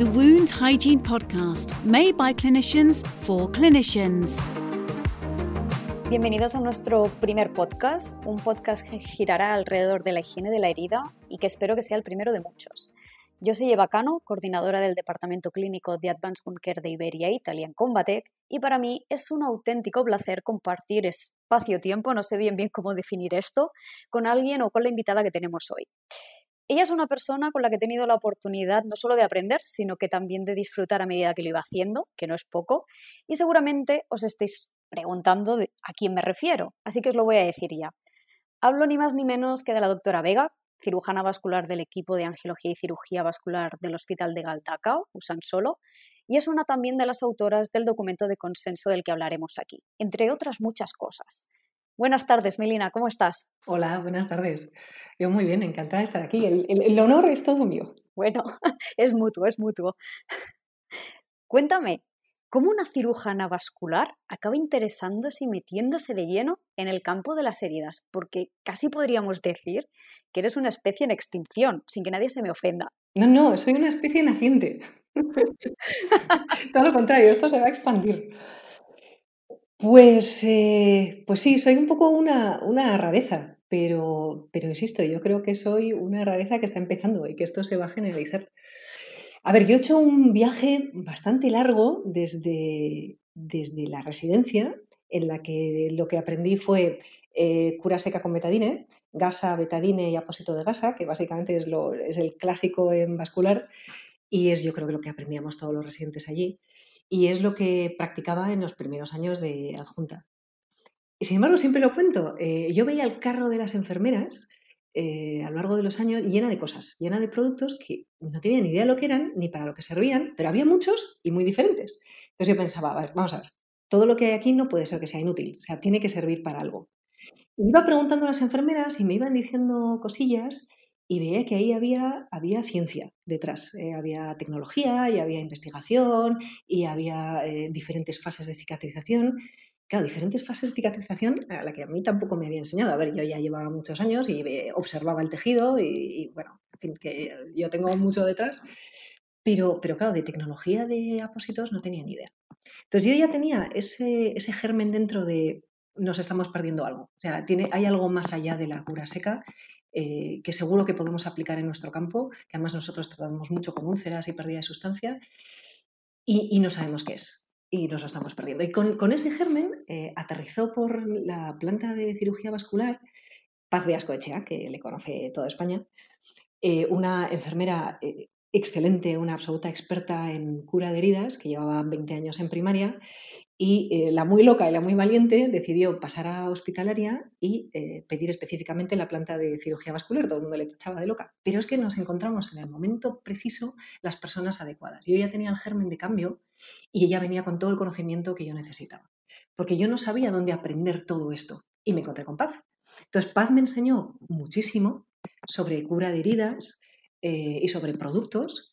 the Hygiene Podcast, made by clinicians for clinicians. Bienvenidos a nuestro primer podcast, un podcast que girará alrededor de la higiene de la herida y que espero que sea el primero de muchos. Yo soy Eva Cano, coordinadora del Departamento Clínico de Advanced Wound Care de Iberia Italia en Combatec, y para mí es un auténtico placer compartir espacio-tiempo, no sé bien bien cómo definir esto, con alguien o con la invitada que tenemos hoy. Ella es una persona con la que he tenido la oportunidad no solo de aprender, sino que también de disfrutar a medida que lo iba haciendo, que no es poco, y seguramente os estéis preguntando a quién me refiero, así que os lo voy a decir ya. Hablo ni más ni menos que de la doctora Vega, cirujana vascular del equipo de angiología y cirugía vascular del Hospital de Galdacao, Solo, y es una también de las autoras del documento de consenso del que hablaremos aquí, entre otras muchas cosas. Buenas tardes, Melina, ¿cómo estás? Hola, buenas tardes. Yo muy bien, encantada de estar aquí. El, el honor es todo mío. Bueno, es mutuo, es mutuo. Cuéntame, cómo una cirujana vascular acaba interesándose y metiéndose de lleno en el campo de las heridas, porque casi podríamos decir que eres una especie en extinción, sin que nadie se me ofenda. No, no, soy una especie naciente. Todo lo contrario, esto se va a expandir. Pues, eh, pues sí, soy un poco una, una rareza, pero, pero insisto, yo creo que soy una rareza que está empezando y que esto se va a generalizar. A ver, yo he hecho un viaje bastante largo desde, desde la residencia, en la que lo que aprendí fue eh, cura seca con betadine, gasa, betadine y apósito de gasa, que básicamente es, lo, es el clásico en vascular y es yo creo que lo que aprendíamos todos los residentes allí y es lo que practicaba en los primeros años de adjunta. Y sin embargo, siempre lo cuento, eh, yo veía el carro de las enfermeras eh, a lo largo de los años llena de cosas, llena de productos que no tenía ni idea de lo que eran ni para lo que servían, pero había muchos y muy diferentes. Entonces yo pensaba, a ver, vamos a ver, todo lo que hay aquí no puede ser que sea inútil, o sea, tiene que servir para algo. Y iba preguntando a las enfermeras y me iban diciendo cosillas y veía que ahí había, había ciencia detrás, eh, había tecnología y había investigación y había eh, diferentes fases de cicatrización claro, diferentes fases de cicatrización a la que a mí tampoco me había enseñado. A ver, yo ya llevaba muchos años y observaba el tejido y, bueno, en fin, que yo tengo mucho detrás. Pero, pero claro, de tecnología de apósitos no tenía ni idea. Entonces yo ya tenía ese, ese germen dentro de nos estamos perdiendo algo. O sea, tiene, hay algo más allá de la cura seca eh, que seguro que podemos aplicar en nuestro campo, que además nosotros tratamos mucho con úlceras y pérdida de sustancia, y, no sabemos qué es y nos lo estamos perdiendo. Y con, ese germen eh, aterrizó por la planta de cirugía vascular Paz Echea, que le conoce toda España, eh, una enfermera excelente, una absoluta experta en cura de heridas, que llevaba 20 años en primaria y eh, la muy loca y la muy valiente decidió pasar a hospitalaria y eh, pedir específicamente la planta de cirugía vascular. Todo el mundo le tachaba de loca. Pero es que nos encontramos en el momento preciso las personas adecuadas. Yo ya tenía el germen de cambio y ella venía con todo el conocimiento que yo necesitaba. Porque yo no sabía dónde aprender todo esto. Y me encontré con Paz. Entonces, Paz me enseñó muchísimo sobre cura de heridas eh, y sobre productos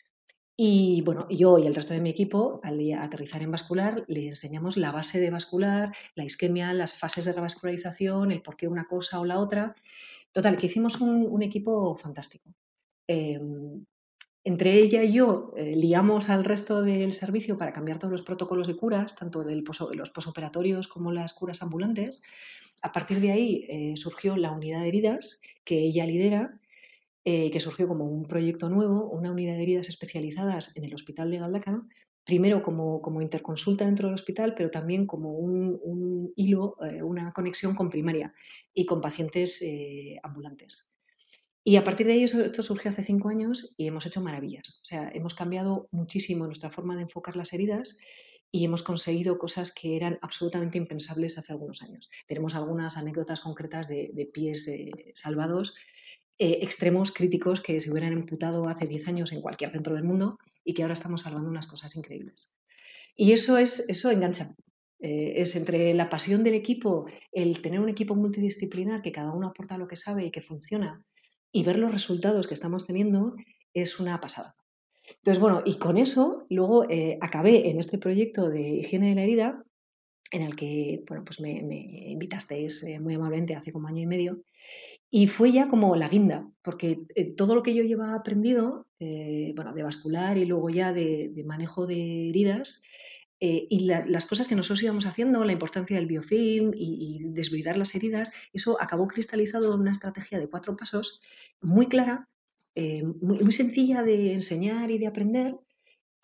y bueno, yo y el resto de mi equipo, al aterrizar en vascular, le enseñamos la base de vascular, la isquemia, las fases de revascularización, el por qué una cosa o la otra. Total, que hicimos un, equipo fantástico. Em, entre ella y yo eh, liamos al resto del servicio para cambiar todos los protocolos de curas, tanto de los posoperatorios como las curas ambulantes. A partir de ahí eh, surgió la unidad de heridas que ella lidera eh, que surgió como un proyecto nuevo, una unidad de heridas especializadas en el Hospital de Galdacano, primero como, como interconsulta dentro del hospital, pero también como un, hilo, eh, una conexión con primaria y con pacientes eh, ambulantes. Y a partir de ahí esto surgió hace cinco años y hemos hecho maravillas. O sea, hemos cambiado muchísimo nuestra forma de enfocar las heridas y hemos conseguido cosas que eran absolutamente impensables hace algunos años. Tenemos algunas anécdotas concretas de, de pies salvados eh, extremos críticos que se hubieran imputado hace 10 años en cualquier centro del mundo y que ahora estamos salvando unas cosas increíbles. Y eso, es, eso engancha. Eh, es entre la pasión del equipo, el tener un equipo multidisciplinar que cada uno aporta lo que sabe y que funciona, y ver los resultados que estamos teniendo, es una pasada. Entonces, bueno, y con eso luego eh, acabé en este proyecto de higiene de la herida en el que bueno, pues me, invitasteis eh, muy amablemente hace como año y medio. Y fue ya como la guinda, porque eh, todo lo que yo llevaba aprendido, eh, bueno, de vascular y luego ya de, manejo de heridas, y las cosas que nosotros íbamos haciendo, la importancia del biofilm y, desbridar las heridas, eso acabó cristalizado en una estrategia de cuatro pasos muy clara, muy, muy, sencilla de enseñar y de aprender,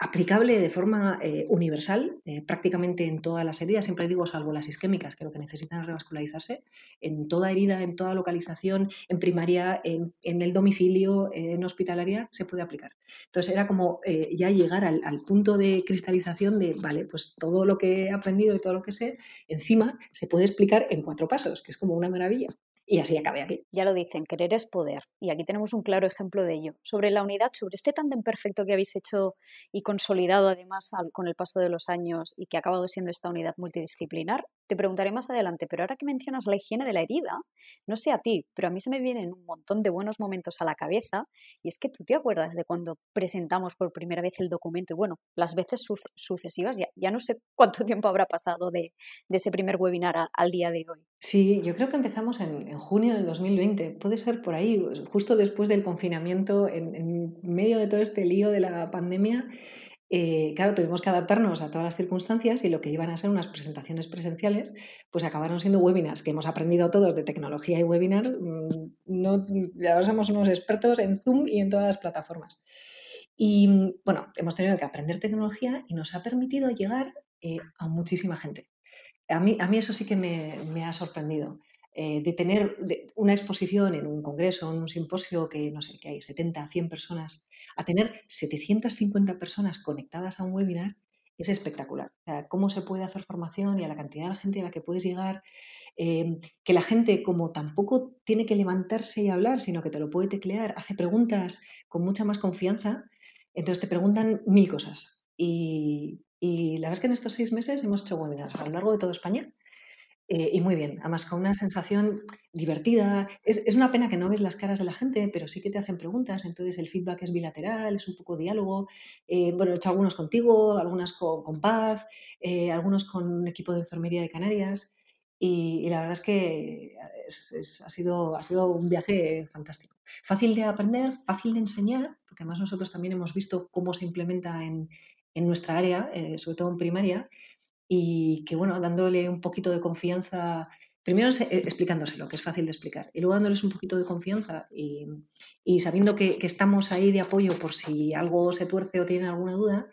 aplicable de forma eh, universal eh, prácticamente en todas las heridas, siempre digo salvo las isquémicas, que lo que necesitan revascularizarse, en toda herida, en toda localización, en primaria, en, el domicilio, en hospitalaria, se puede aplicar. Entonces era como eh, ya llegar al, al, punto de cristalización de, vale, pues todo lo que he aprendido y todo lo que sé, encima se puede explicar en cuatro pasos, que es como una maravilla. Y así acabé aquí. Ya lo dicen, querer es poder. Y aquí tenemos un claro ejemplo de ello. Sobre la unidad, sobre este tándem perfecto que habéis hecho y consolidado además con el paso de los años y que ha acabado siendo esta unidad multidisciplinar, te preguntaré más adelante, pero ahora que mencionas la higiene de la herida, no sé a ti, pero a mí se me vienen un montón de buenos momentos a la cabeza y es que tú te acuerdas de cuando presentamos por primera vez el documento y bueno, las veces sucesivas, ya, ya no sé cuánto tiempo habrá pasado de, ese primer webinar al día de hoy. Sí, yo creo que empezamos en, junio del 2020, puede ser por ahí, justo después del confinamiento, en medio de todo este lío de la pandemia. Eh, claro, tuvimos que adaptarnos a todas las circunstancias y lo que iban a ser unas presentaciones presenciales, pues acabaron siendo webinars, que hemos aprendido todos de tecnología y webinars. Mm, no, ahora somos unos expertos en Zoom y en todas las plataformas. Y bueno, hemos tenido que aprender tecnología y nos ha permitido llegar eh, a muchísima gente. A mí, a mí eso sí que me ha sorprendido. Eh, de tener una exposición en un congreso, en un simposio que no sé, que hay 70, 100 personas, a tener 750 personas conectadas a un webinar, es espectacular. O sea, cómo se puede hacer formación y a la cantidad de gente a la que puedes llegar, em, que la gente como tampoco tiene que levantarse y hablar, sino que te lo puede teclear, hace preguntas con mucha más confianza, entonces te preguntan mil cosas. Y, y la verdad es que en estos seis meses hemos hecho webinars a lo largo de toda España eh, y muy bien, además con una sensación divertida. Es, una pena que no ves las caras de la gente, pero sí que te hacen preguntas, entonces el feedback es bilateral, es un poco diálogo. Eh, bueno, he hecho algunos contigo, algunas con, Paz, eh, algunos con un equipo de enfermería de Canarias y, la verdad es que ha, sido, ha sido un viaje fantástico. Fácil de aprender, fácil de enseñar, porque además nosotros también hemos visto cómo se implementa en, en nuestra área, sobre todo en primaria, y que, bueno, dándole un poquito de confianza, primero eh, explicándoselo, que es fácil de explicar, y luego dándoles un poquito de confianza y, sabiendo que, estamos ahí de apoyo por si algo se tuerce o tienen alguna duda,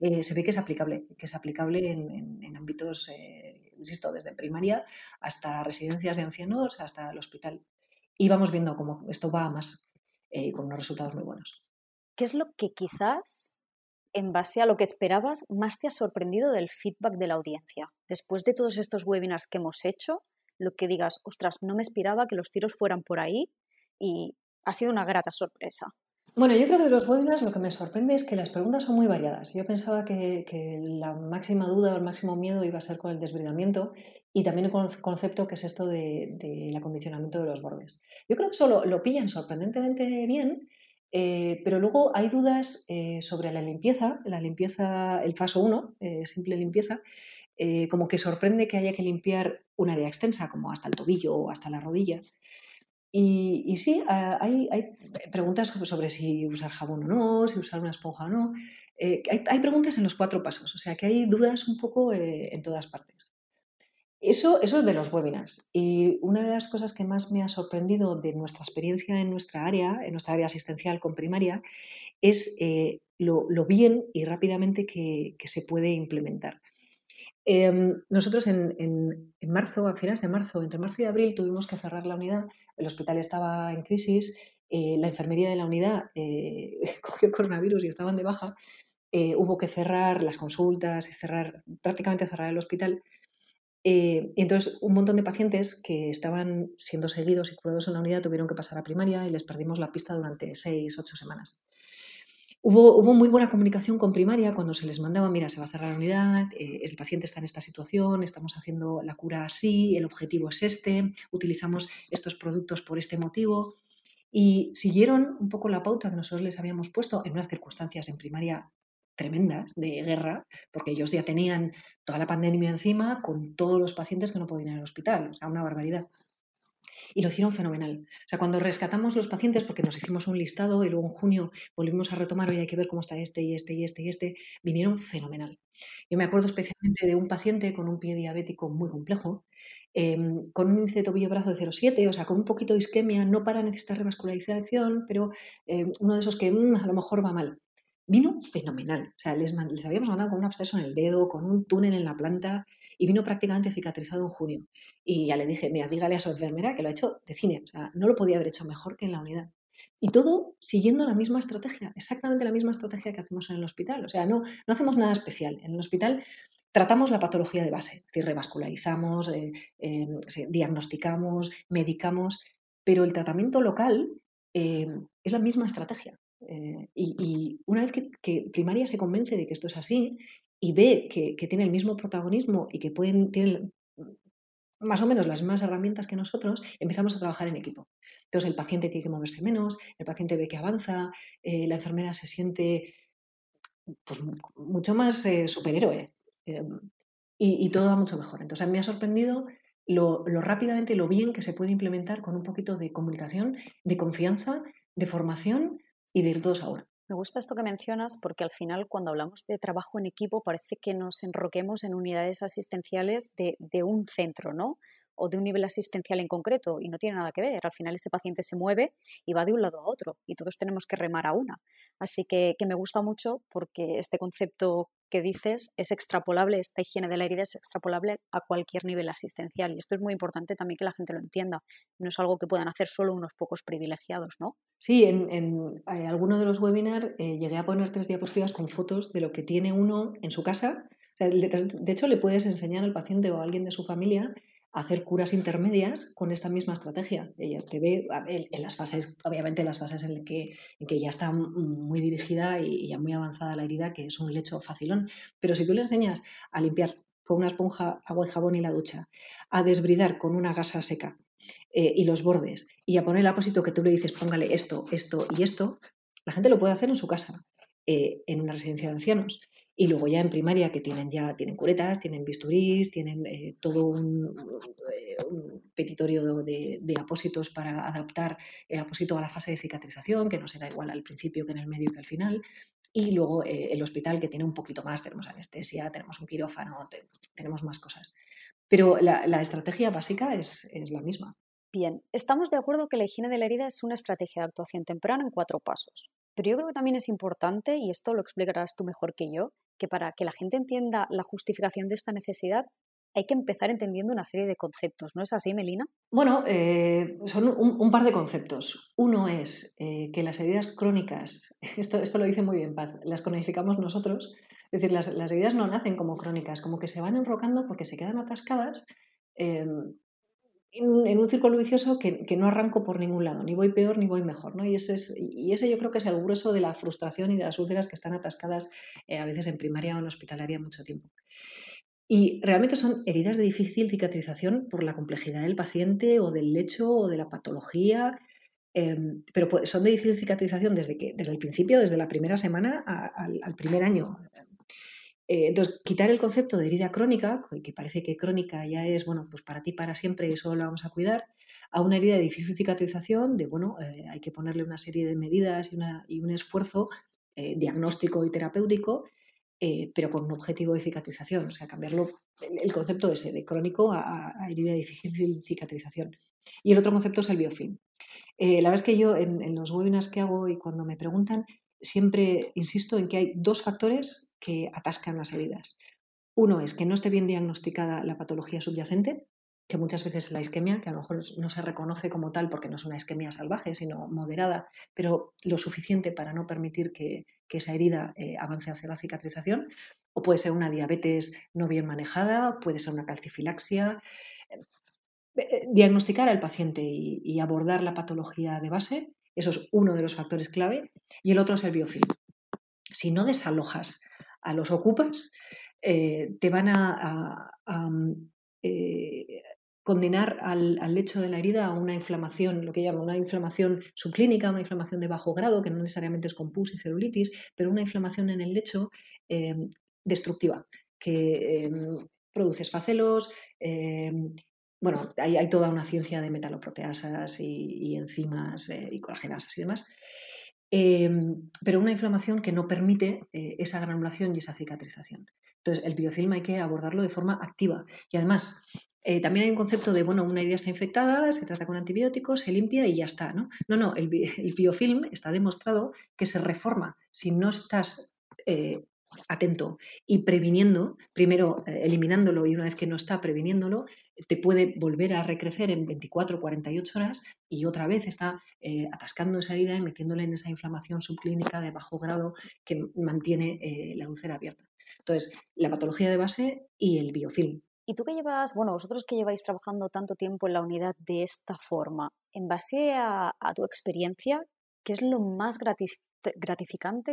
eh, se ve que es aplicable, que es aplicable en, ámbitos, eh, insisto, desde primaria hasta residencias de ancianos, hasta el hospital. Y vamos viendo cómo esto va a más, con unos resultados muy buenos. ¿Qué es lo que quizás en base a lo que esperabas, más te ha sorprendido del feedback de la audiencia? Después de todos estos webinars que hemos hecho, lo que digas, ostras, no me esperaba que los tiros fueran por ahí y ha sido una grata sorpresa. Bueno, yo creo que de los webinars lo que me sorprende es que las preguntas son muy variadas. Yo pensaba que, la máxima duda o el máximo miedo iba a ser con el desbridamiento y también el concepto que es esto del de, acondicionamiento de los bordes. Yo creo que eso lo, lo pillan sorprendentemente bien eh, pero luego hay dudas eh, sobre la limpieza, la limpieza, el paso 1, eh, simple limpieza, como que sorprende que haya que limpiar un área extensa, como hasta el tobillo o hasta la rodilla. Y, sí, ah, hay, preguntas sobre si usar jabón o no, si usar una esponja o no. hay, preguntas en los cuatro pasos, o sea que hay dudas un poco en todas partes. Eso, eso es de los webinars. Y una de las cosas que más me ha sorprendido de nuestra experiencia en nuestra área, en nuestra área asistencial con primaria, es eh, lo, bien y rápidamente que, se puede implementar. Em, nosotros en, marzo, a finales de marzo, entre marzo y abril, tuvimos que cerrar la unidad. El hospital estaba en crisis, eh, la enfermería de la unidad eh, cogió coronavirus y estaban de baja. hubo que cerrar las consultas cerrar, prácticamente cerrar el hospital eh, y entonces un montón de pacientes que estaban siendo seguidos y curados en la unidad tuvieron que pasar a primaria y les perdimos la pista durante seis, ocho semanas. Hubo, hubo, muy buena comunicación con primaria cuando se les mandaba, mira, se va a cerrar la unidad, eh, el paciente está en esta situación, estamos haciendo la cura así, el objetivo es este, utilizamos estos productos por este motivo. Y siguieron un poco la pauta que nosotros les habíamos puesto en unas circunstancias en primaria tremendas de guerra, porque ellos ya tenían toda la pandemia encima con todos los pacientes que no podían ir al hospital, o sea, una barbaridad. Y lo hicieron fenomenal. O sea, cuando rescatamos los pacientes, porque nos hicimos un listado y luego en junio volvimos a retomar, hoy hay que ver cómo está este y este y este y este, vinieron fenomenal. Yo me acuerdo especialmente de un paciente con un pie diabético muy complejo, em, con un índice de tobillo-brazo de 0,7, o sea, con un poquito de isquemia, no para necesitar revascularización, pero em, uno de esos que mm, a lo mejor va mal vino fenomenal. O sea, les, les, habíamos mandado con un absceso en el dedo, con un túnel en la planta y vino prácticamente cicatrizado en junio. Y ya le dije, mira, dígale a su enfermera que lo ha hecho de cine. O sea, no lo podía haber hecho mejor que en la unidad. Y todo siguiendo la misma estrategia, exactamente la misma estrategia que hacemos en el hospital. O sea, no, no hacemos nada especial. En el hospital tratamos la patología de base, es decir, revascularizamos, eh, eh, diagnosticamos, medicamos, pero el tratamiento local eh, es la misma estrategia. Eh, y, una vez que, primaria se convence de que esto es así y ve que, tiene el mismo protagonismo y que pueden, tienen más o menos las mismas herramientas que nosotros, empezamos a trabajar en equipo. Entonces el paciente tiene que moverse menos, el paciente ve que avanza, eh, la enfermera se siente pues, mucho más eh, superhéroe y, todo va mucho mejor. Entonces me ha sorprendido lo, lo rápidamente, lo bien que se puede implementar con un poquito de comunicación, de confianza, de formación y de todos a Me gusta esto que mencionas porque al final cuando hablamos de trabajo en equipo parece que nos enroquemos en unidades asistenciales de, de un centro, ¿no? O de un nivel asistencial en concreto y no tiene nada que ver. Al final ese paciente se mueve y va de un lado a otro y todos tenemos que remar a una. Así que, que me gusta mucho porque este concepto que dices es extrapolable, esta higiene de la herida es extrapolable a cualquier nivel asistencial y esto es muy importante también que la gente lo entienda. No es algo que puedan hacer solo unos pocos privilegiados, ¿no? Sí, en, en eh, alguno de los webinars eh, llegué a poner tres diapositivas con fotos de lo que tiene uno en su casa. de hecho, le puedes enseñar al paciente o a alguien de su familia hacer curas intermedias con esta misma estrategia. Ella te ve en las fases, obviamente en las fases en que, que ya está muy dirigida y ya muy avanzada la herida, que es un lecho facilón. Pero si tú le enseñas a limpiar con una esponja, agua y jabón y la ducha, a desbridar con una gasa seca eh, y los bordes, y a poner el apósito que tú le dices, póngale esto, esto y esto, la gente lo puede hacer en su casa, eh, en una residencia de ancianos. Y luego ya en primaria que tienen ya tienen curetas, tienen bisturís, tienen eh, todo un, eh, petitorio de, apósitos para adaptar el apósito a la fase de cicatrización, que no será igual al principio que en el medio que al final. Y luego eh, el hospital que tiene un poquito más, tenemos anestesia, tenemos un quirófano, tenemos más cosas. Pero la, estrategia básica es, es la misma. Bien, estamos de acuerdo que la higiene de la herida es una estrategia de actuación temprana en cuatro pasos. Pero yo creo que también es importante, y esto lo explicarás tú mejor que yo, que para que la gente entienda la justificación de esta necesidad hay que empezar entendiendo una serie de conceptos, ¿no es así, Melina? Bueno, eh, son un, par de conceptos. Uno es eh, que las heridas crónicas, esto, esto lo dice muy bien Paz, las cronificamos nosotros, es decir, las, heridas no nacen como crónicas, como que se van enrocando porque se quedan atascadas em, en, un círculo vicioso que, no arranco por ningún lado, ni voy peor ni voy mejor. ¿no? Y, ese es, y ese yo creo que es el grueso de la frustración y de las úlceras que están atascadas eh, a veces en primaria o en hospitalaria mucho tiempo. Y realmente son heridas de difícil cicatrización por la complejidad del paciente o del lecho o de la patología, em, pero son de difícil cicatrización desde, que, desde el principio, desde la primera semana al primer año. Eh, entonces, quitar el concepto de herida crónica, que parece que crónica ya es, bueno, pues para ti para siempre y eso lo vamos a cuidar, a una herida de difícil cicatrización, de, bueno, eh, hay que ponerle una serie de medidas y, un esfuerzo eh, diagnóstico y terapéutico, pero con un objetivo de cicatrización, o sea, cambiarlo, el, concepto ese de crónico a, herida de difícil cicatrización. Y el otro concepto es el biofilm. la verdad es que yo en, en los webinars que hago y cuando me preguntan, siempre insisto en que hay dos factores que atascan las heridas. Uno es que no esté bien diagnosticada la patología subyacente, que muchas veces es la isquemia, que a lo mejor no se reconoce como tal porque no es una isquemia salvaje, sino moderada, pero lo suficiente para no permitir que, esa herida eh, avance hacia la cicatrización. O puede ser una diabetes no bien manejada, puede ser una calcifilaxia. Eh, eh, diagnosticar al paciente y abordar la patología de base eso es uno de los factores clave. Y el otro es el biofilm. Si no desalojas a los ocupas, eh, te van a, mm, eh, condenar al, lecho de la herida a una inflamación, lo que llaman una inflamación subclínica, una inflamación de bajo grado, que no necesariamente es con pus y celulitis, pero una inflamación en el lecho eh, destructiva, que produce esfacelos. Bueno, hay, toda una ciencia de metaloproteasas y, enzimas eh, y colágenas y demás. Em, pero una inflamación que no permite eh, esa granulación y esa cicatrización. Entonces, el biofilm hay que abordarlo de forma activa. Y además, eh, también hay un concepto de, bueno, una herida está infectada, se trata con antibióticos, se limpia y ya está, ¿no? No, el, biofilm está demostrado que se reforma si no estás atento y previniendo, primero eh, eliminándolo y una vez que no está previniéndolo, te puede volver a recrecer en 24 o 48 horas y otra vez está atascando esa herida y metiéndole en esa inflamación subclínica de bajo grado que mantiene la úlcera abierta. Entonces, la patología de base y el biofilm. Y tú que llevas, bueno, vosotros que lleváis trabajando tanto tiempo en la unidad de esta forma, en base a, tu experiencia, ¿qué es lo más gratificante,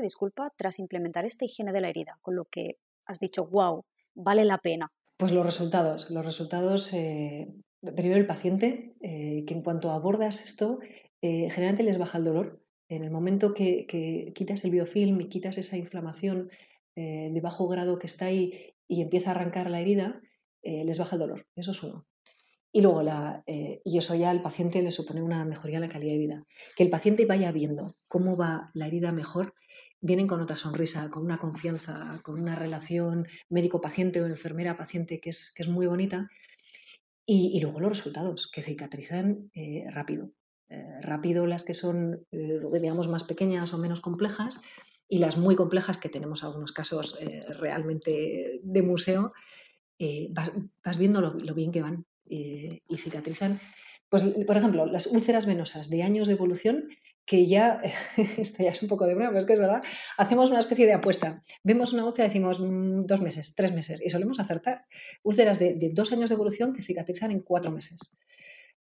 disculpa, tras implementar esta higiene de la herida? Con lo que has dicho, wow, vale la pena. Pues los resultados. Los resultados, eh, primero el paciente, eh, que en cuanto abordas esto, eh, generalmente les baja el dolor. En el momento que, que quitas el biofilm y quitas esa inflamación de bajo grado que está ahí y empieza a arrancar la herida, les baja el dolor. Eso es uno. Y luego, eh, y eso ya al paciente le supone una mejoría en la calidad de vida. Que el paciente vaya viendo cómo va la herida mejor, vienen con otra sonrisa, con una confianza, con una relación médico-paciente o enfermera-paciente que es, que es muy bonita. Y, luego los resultados, que cicatrizan eh, rápido. rápido las que son, digamos, más pequeñas o menos complejas y las muy complejas, que tenemos algunos casos realmente de museo, eh, vas, viendo lo, bien que van eh, y cicatrizan. Pues, por ejemplo, las úlceras venosas de años de evolución, que ya, esto ya es un poco de broma, pero es que es verdad, hacemos una especie de apuesta. Vemos una úlcera y decimos mm, dos meses, tres meses, y solemos acertar. Úlceras de, dos años de evolución que cicatrizan en cuatro meses.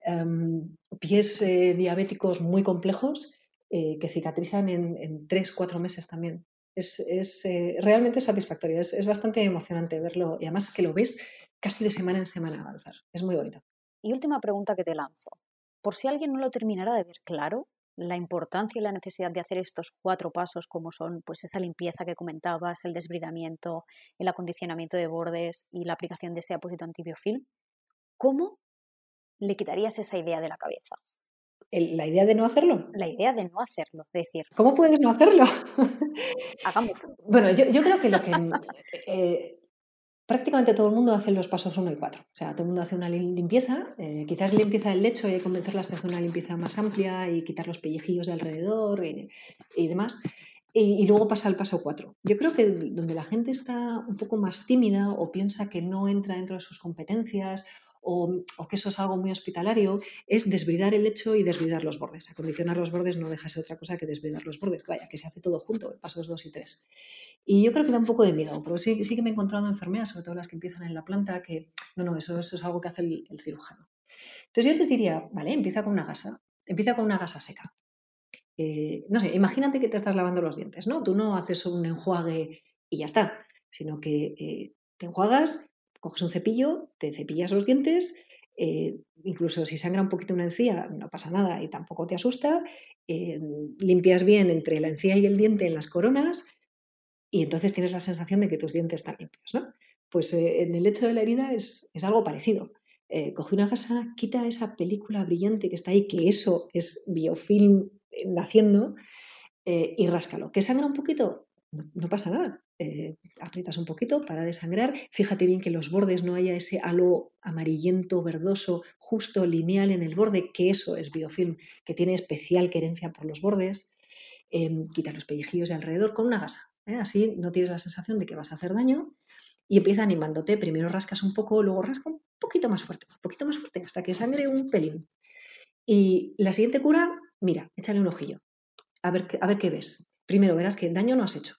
Em, pies eh, diabéticos muy complejos que cicatrizan en tres, cuatro meses también es, eh, realmente satisfactorio, es, bastante emocionante verlo y además que lo ves casi de semana en semana avanzar. Es muy bonito. Y última pregunta que te lanzo. Por si alguien no lo terminara de ver claro, la importancia y la necesidad de hacer estos cuatro pasos como son pues esa limpieza que comentabas, el desbridamiento, el acondicionamiento de bordes y la aplicación de ese apósito antibiofilm, ¿cómo le quitarías esa idea de la cabeza? La idea de no hacerlo. La idea de no hacerlo, es decir. ¿Cómo puedes no hacerlo? Hagámoslo. Bueno, yo, creo que lo que. Eh, prácticamente todo el mundo hace los pasos 1 y 4. O sea, todo el mundo hace una limpieza, eh, quizás limpieza del lecho y convencerlas de hacer una limpieza más amplia y quitar los pellejillos de alrededor y, demás. Y, y, luego pasa al paso 4. Yo creo que donde la gente está un poco más tímida o piensa que no entra dentro de sus competencias o, que eso es algo muy hospitalario, es desbridar el lecho y desbridar los bordes. Acondicionar los bordes no deja ser otra cosa que desbridar los bordes. Vaya, que se hace todo junto, pasos 2 y 3. Y yo creo que da un poco de miedo, pero sí, sí que me he encontrado enfermeras, sobre todo las que empiezan en la planta, que no, no, eso, eso es algo que hace el, cirujano. Entonces yo les diría, vale, empieza con una gasa, empieza con una gasa seca. Eh, no sé, imagínate que te estás lavando los dientes, ¿no? Tú no haces un enjuague y ya está, sino que eh, te enjuagas, coges un cepillo, te cepillas los dientes, eh, incluso si sangra un poquito una encía, no pasa nada y tampoco te asusta, eh, limpias bien entre la encía y el diente en las coronas y entonces tienes la sensación de que tus dientes están limpios. ¿no? Pues eh, en el hecho de la herida es, es algo parecido. coge una gasa, quita esa película brillante que está ahí, que eso es biofilm naciendo, y ráscalo. ¿Que sangra un poquito? No pasa nada. Eh, aprietas un poquito para desangrar. Fíjate bien que los bordes no haya ese halo amarillento, verdoso, justo, lineal en el borde, que eso es biofilm, que tiene especial querencia por los bordes. Em, quita los pellejillos de alrededor con una gasa. ¿eh? Así no tienes la sensación de que vas a hacer daño y empieza animándote. Primero rascas un poco, luego rasca un poquito más fuerte, un poquito más fuerte, hasta que sangre un pelín. Y la siguiente cura, mira, échale un ojillo. A ver, a ver qué ves. Primero verás que daño no has hecho.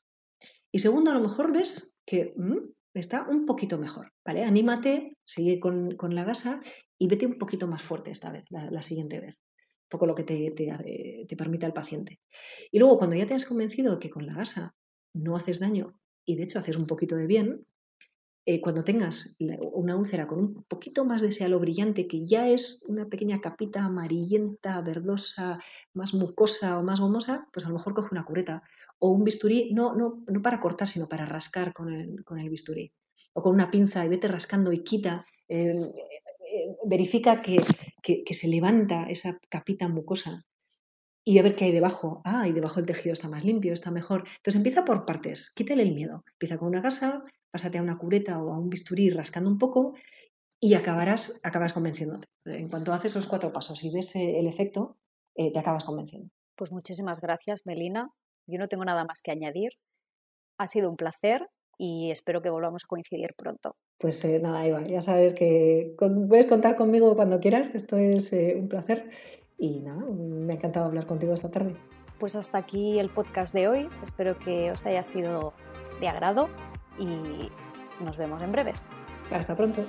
Y segundo, a lo mejor ves que mm, está un poquito mejor, ¿vale? Anímate, sigue con, la gasa y vete un poquito más fuerte esta vez, la, siguiente vez. Un poco lo que te, te, permita el paciente. Y luego, cuando ya te has convencido que con la gasa no haces daño y de hecho haces un poquito de bien, eh, cuando tengas una úlcera con un poquito más de ese halo brillante, que ya es una pequeña capita amarillenta, verdosa, más mucosa o más gomosa, pues a lo mejor coge una cureta o un bisturí, no, no, no para cortar, sino para rascar con el, con el bisturí. O con una pinza y vete rascando y quita. Eh, eh, verifica que, que, se levanta esa capita mucosa y a ver qué hay debajo. Ah, y debajo el tejido está más limpio, está mejor. Entonces empieza por partes, quítale el miedo. Empieza con una gasa, pásate a una cureta o a un bisturí rascando un poco y acabarás, acabas convenciéndote. En cuanto haces esos cuatro pasos y ves eh, el efecto, eh, te acabas convenciendo. Pues muchísimas gracias, Melina. Yo no tengo nada más que añadir. Ha sido un placer y espero que volvamos a coincidir pronto. Pues eh, nada, Eva, ya sabes que puedes contar conmigo cuando quieras. Esto es un placer y nada, me ha encantado hablar contigo esta tarde. Pues hasta aquí el podcast de hoy. Espero que os haya sido de agrado y nos vemos en breves. Hasta pronto.